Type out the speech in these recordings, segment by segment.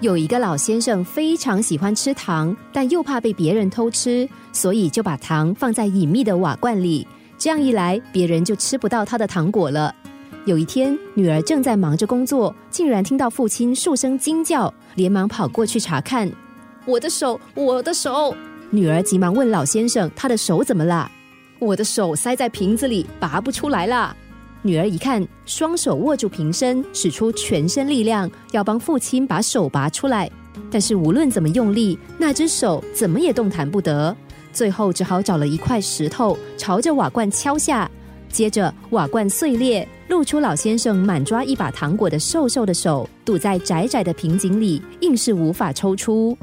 有一个老先生非常喜欢吃糖，但又怕被别人偷吃，所以就把糖放在隐秘的瓦罐里。这样一来，别人就吃不到他的糖果了。有一天，女儿正在忙着工作，竟然听到父亲数声惊叫，连忙跑过去查看。我的手，我的手！女儿急忙问老先生：“他的手怎么了？”我的手塞在瓶子里，拔不出来了。女儿一看，双手握住瓶身，使出全身力量，要帮父亲把手拔出来。但是无论怎么用力，那只手怎么也动弹不得。最后只好找了一块石头，朝着瓦罐敲下。接着瓦罐碎裂，露出老先生满抓一把糖果的瘦瘦的手，堵在窄窄的瓶颈里，硬是无法抽出。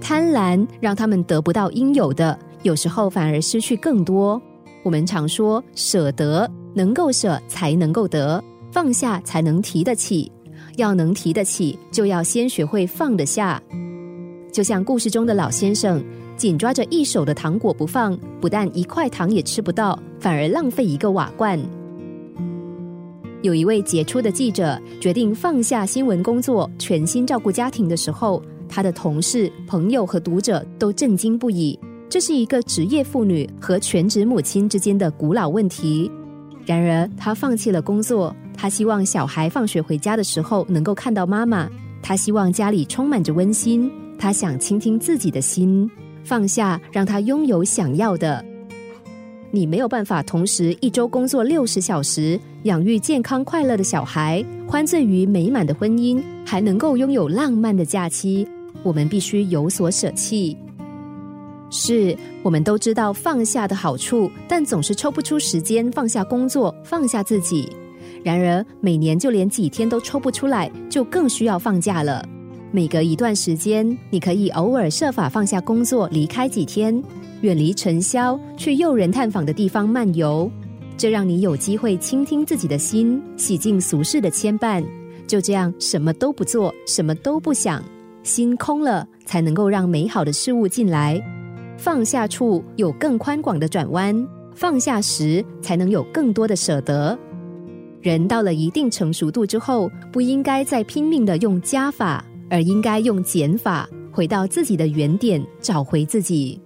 贪婪让他们得不到应有的，有时候反而失去更多。我们常说舍得，能够舍才能够得，放下才能提得起。要能提得起，就要先学会放得下。就像故事中的老先生，紧抓着一手的糖果不放，不但一块糖也吃不到，反而浪费一个瓦罐。有一位杰出的记者决定放下新闻工作，全心照顾家庭的时候，他的同事、朋友和读者都震惊不已。这是一个职业妇女和全职母亲之间的古老问题。然而，她放弃了工作，她希望小孩放学回家的时候能够看到妈妈，她希望家里充满着温馨，她想倾听自己的心，放下让她拥有想要的。你没有办法同时一周工作六十小时，养育健康快乐的小孩，欢醉于美满的婚姻，还能够拥有浪漫的假期。我们必须有所舍弃。是我们都知道放下的好处，但总是抽不出时间放下工作，放下自己。然而，每年就连几天都抽不出来，就更需要放假了。每隔一段时间，你可以偶尔设法放下工作，离开几天，远离尘嚣，去诱人探访的地方漫游。这让你有机会倾听自己的心，洗净俗世的牵绊。就这样，什么都不做，什么都不想，心空了，才能够让美好的事物进来。放下处有更宽广的转弯，放下时才能有更多的舍得。人到了一定成熟度之后，不应该再拼命的用加法，而应该用减法，回到自己的原点，找回自己。